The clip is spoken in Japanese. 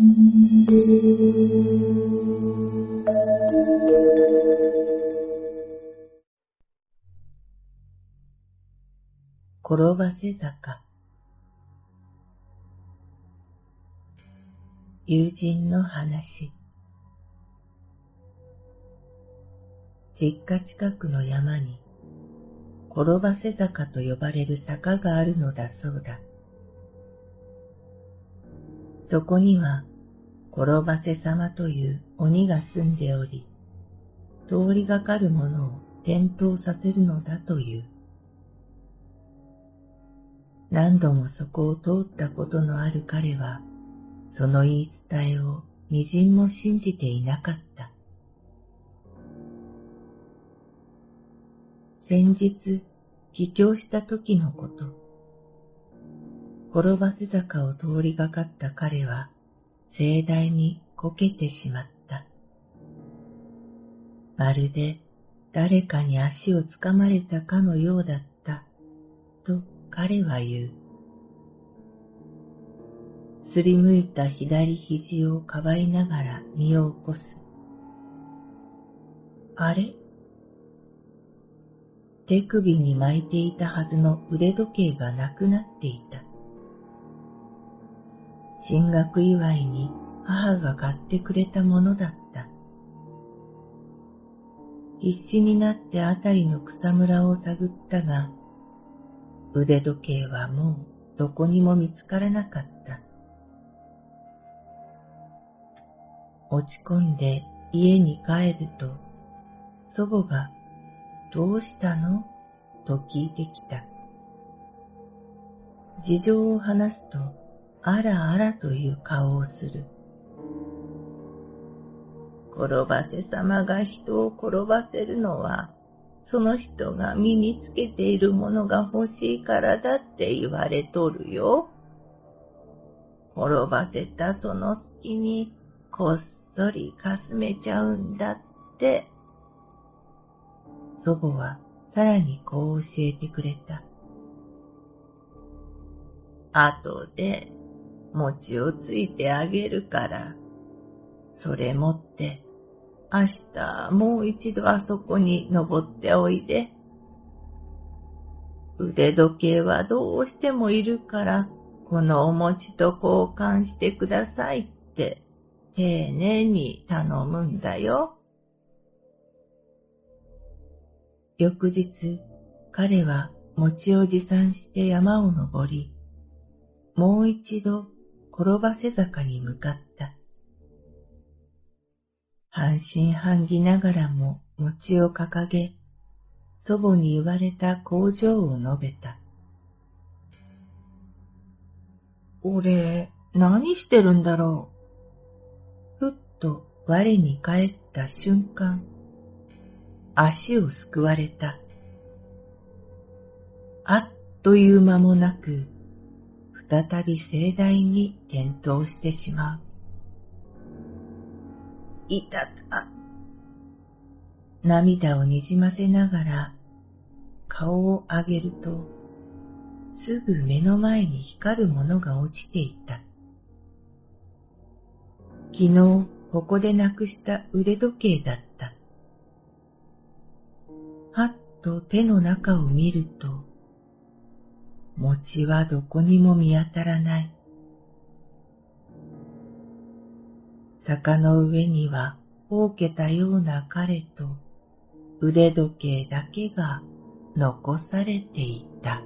転ばせ坂友人の話実家近くの山に転ばせ坂と呼ばれる坂があるのだそうだ。そこには転ばせ様という鬼が住んでおり、通りがかる者を転倒させるのだという。何度もそこを通ったことのある彼は、その言い伝えを微塵も信じていなかった。先日、帰郷した時のこと。転ばせ坂を通りがかった彼は、盛大にこけてしまった。まるで誰かに足をつかまれたかのようだった、と彼は言う。すりむいた左肘をかばいながら身を起こす。あれ？手首に巻いていたはずの腕時計がなくなっていた。進学祝いに母が買ってくれたものだった。必死になってあたりの草むらを探ったが、腕時計はもうどこにも見つからなかった。落ち込んで家に帰ると、祖母がどうしたの？と聞いてきた。事情を話すと、あらあらという顔をする。転ばせ様が人を転ばせるのは、その人が身につけているものが欲しいからだって言われとるよ。転ばせたその隙にこっそりかすめちゃうんだって。祖母はさらにこう教えてくれた。後で餅をついてあげるから、それ持って明日もう一度あそこに登っておいで。腕時計はどうしてもいるから、このお餅と交換してくださいって丁寧に頼むんだよ。翌日、彼は餅を持参して山を登り、もう一度転ばせ坂に向かった。半信半疑ながらも餅を掲げ、祖母に言われた工場を述べた。俺、何してるんだろう？ふっと我に返った瞬間、足をすくわれた。あっという間もなく、再び盛大に転倒してしまう。いたた。涙をにじませながら顔を上げると、すぐ目の前に光るものが落ちていた。昨日ここでなくした腕時計だった。はっと手の中を見ると、餅はどこにも見当たらない。坂の上にはほうけたような彼と腕時計だけが残されていた。